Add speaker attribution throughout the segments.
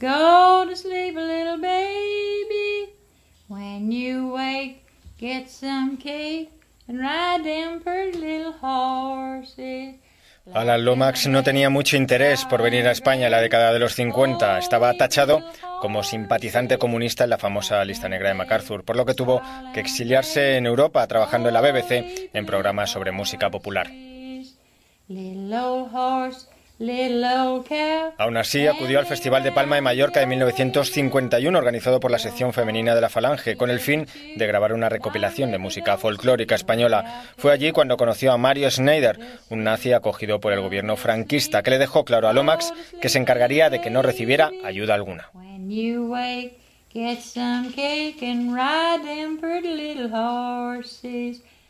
Speaker 1: Go to sleep, little baby. When you wake, get some cake and ride them pretty little horses.
Speaker 2: Alan Lomax no tenía mucho interés por venir a España en la década de los 50. Estaba tachado como simpatizante comunista en la famosa lista negra de MacArthur, por lo que tuvo que exiliarse en Europa trabajando en la BBC en programas sobre música popular.
Speaker 1: Little horse
Speaker 2: Aún así, acudió al Festival de Palma de Mallorca de 1951, organizado por la sección femenina de la Falange, con el fin de grabar una recopilación de música folclórica española. Fue allí cuando conoció a Mario Schneider, un nazi acogido por el gobierno franquista, que le dejó claro a Lomax que se encargaría de que no recibiera ayuda alguna.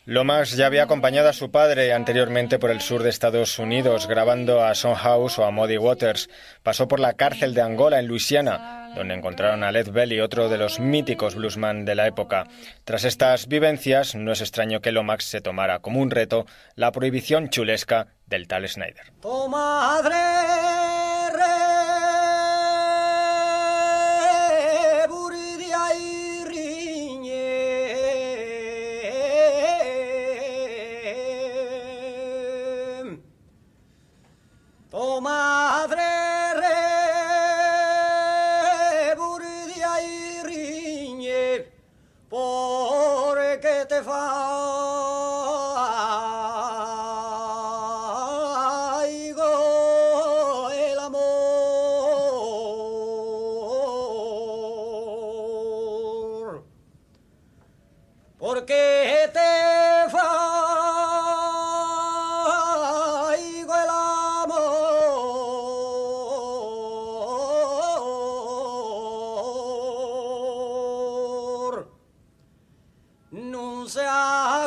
Speaker 2: Lomax ya había acompañado a su padre anteriormente por el sur de Estados Unidos, grabando a Son House o a Muddy Waters. Pasó por la cárcel de Angola, en Luisiana, donde encontraron a Led Belly, otro de los míticos bluesman de la época. Tras estas vivencias, no es extraño que Lomax se tomara como un reto la prohibición chulesca del tal Snyder. Porque te traigo el amor. No sea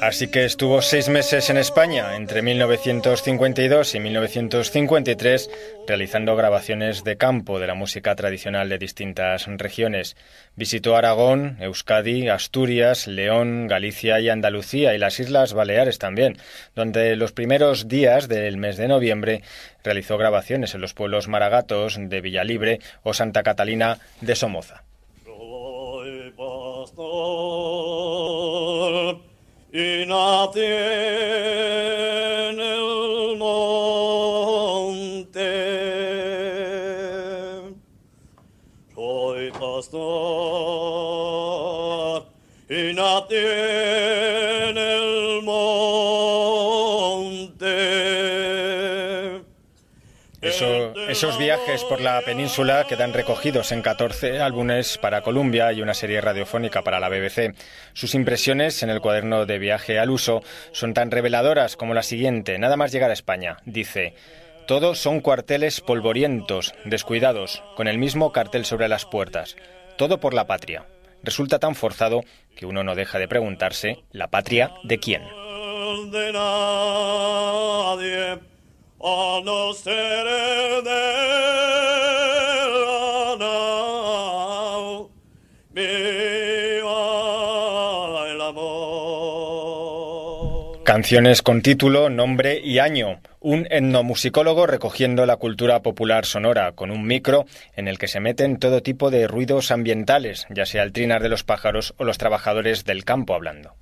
Speaker 2: Así que estuvo seis meses en España, entre 1952 y 1953, realizando grabaciones de campo de la música tradicional de distintas regiones. Visitó Aragón, Euskadi, Asturias, León, Galicia y Andalucía y las Islas Baleares también, donde los primeros días del mes de noviembre realizó grabaciones en los pueblos maragatos de Villalibre o Santa Catalina de Somoza nací en el monte. Soy pastor y nací el monte. Eso, esos viajes por la península quedan recogidos en 14 álbumes para Columbia y una serie radiofónica para la BBC. Sus impresiones en el cuaderno de viaje al uso son tan reveladoras como la siguiente. Nada más llegar a España, dice. Todos son cuarteles polvorientos, descuidados, con el mismo cartel sobre las puertas. Todo por la patria. Resulta tan forzado que uno no deja de preguntarse, ¿la patria de quién? De nadie, no ser Canciones con título, nombre y año. Un etnomusicólogo recogiendo la cultura popular sonora con un micro en el que se meten todo tipo de ruidos ambientales, ya sea el trinar de los pájaros o los trabajadores del campo hablando.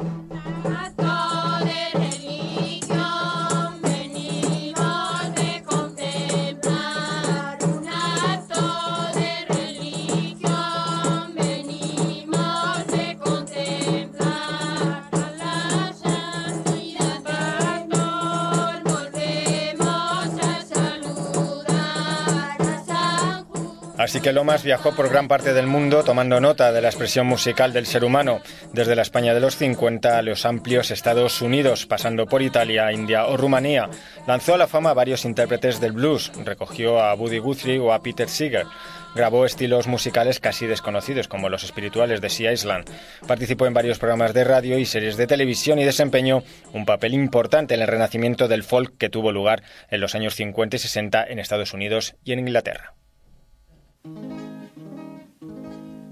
Speaker 2: Así que Lomas viajó por gran parte del mundo tomando nota de la expresión musical del ser humano, desde la España de los 50 a los amplios Estados Unidos, pasando por Italia, India o Rumanía. Lanzó a la fama a varios intérpretes del blues, recogió a Buddy Guthrie o a Peter Seeger. Grabó estilos musicales casi desconocidos como los espirituales de Sea Island. Participó en varios programas de radio y series de televisión y desempeñó un papel importante en el renacimiento del folk que tuvo lugar en los años 50 y 60 en Estados Unidos y en Inglaterra.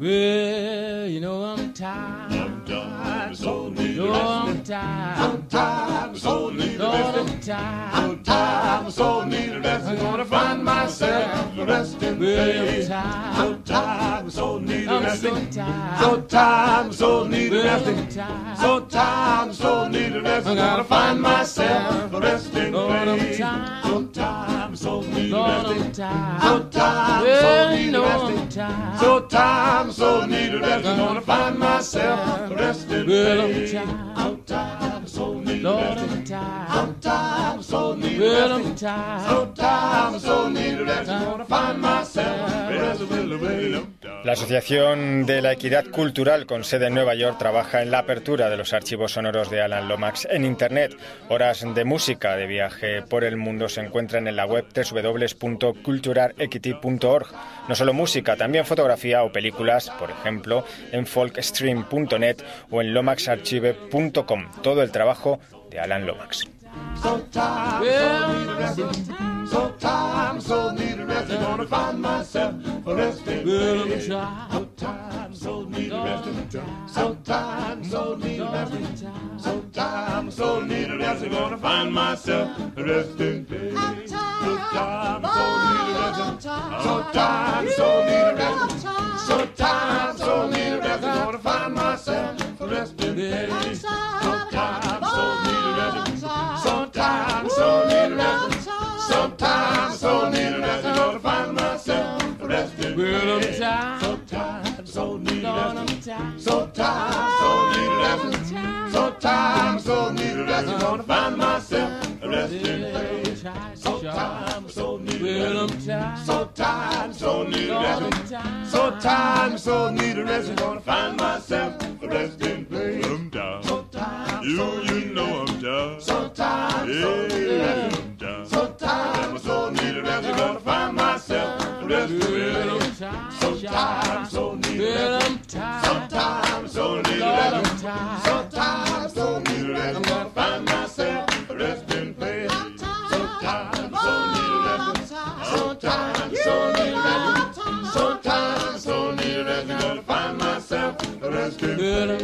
Speaker 3: Well, you know I'm tired. I'm tired, so need no, I'm tired. I'm tired, so need Lord, I'm tired. I'm tired, so need rest. I'm gonna find myself resting. Well, I'm tired. So tired, so need resting. So tired, so need resting. So tired, so need rest. I'm gonna find myself resting. Lord, I'm tired. So tired, so need resting. So tired, so resting. So tired so need a rest. I'm gonna find myself resting. Well, I'm tired. I'm so need Lord, I'm tired. I'm tired. So need well, I'm tired. So tired. So need a rest. I'm gonna find myself. Well, I'm
Speaker 2: La Asociación de la Equidad Cultural con sede en Nueva York trabaja en la apertura de los archivos sonoros de Alan Lomax en Internet. Horas de música de viaje por el mundo se encuentran en la web www.culturarequity.org. No solo música, también fotografía o películas, por ejemplo, en folkstream.net o en lomaxarchive.com. Todo el trabajo de Alan Lomax. rested girl of a child. Sometimes so need a resting of the time. Sometimes so need a resting of the time. Sometimes so need a resting I'm gonna find myself a resting. Sometimes so need a rest. Sometimes so need so tired, so need a So tired, so need a. So tired, so need a. Gonna find myself a resting place. So tired, so need a. So tired, so need a. So tired, so need a. Gonna find myself a resting Just get.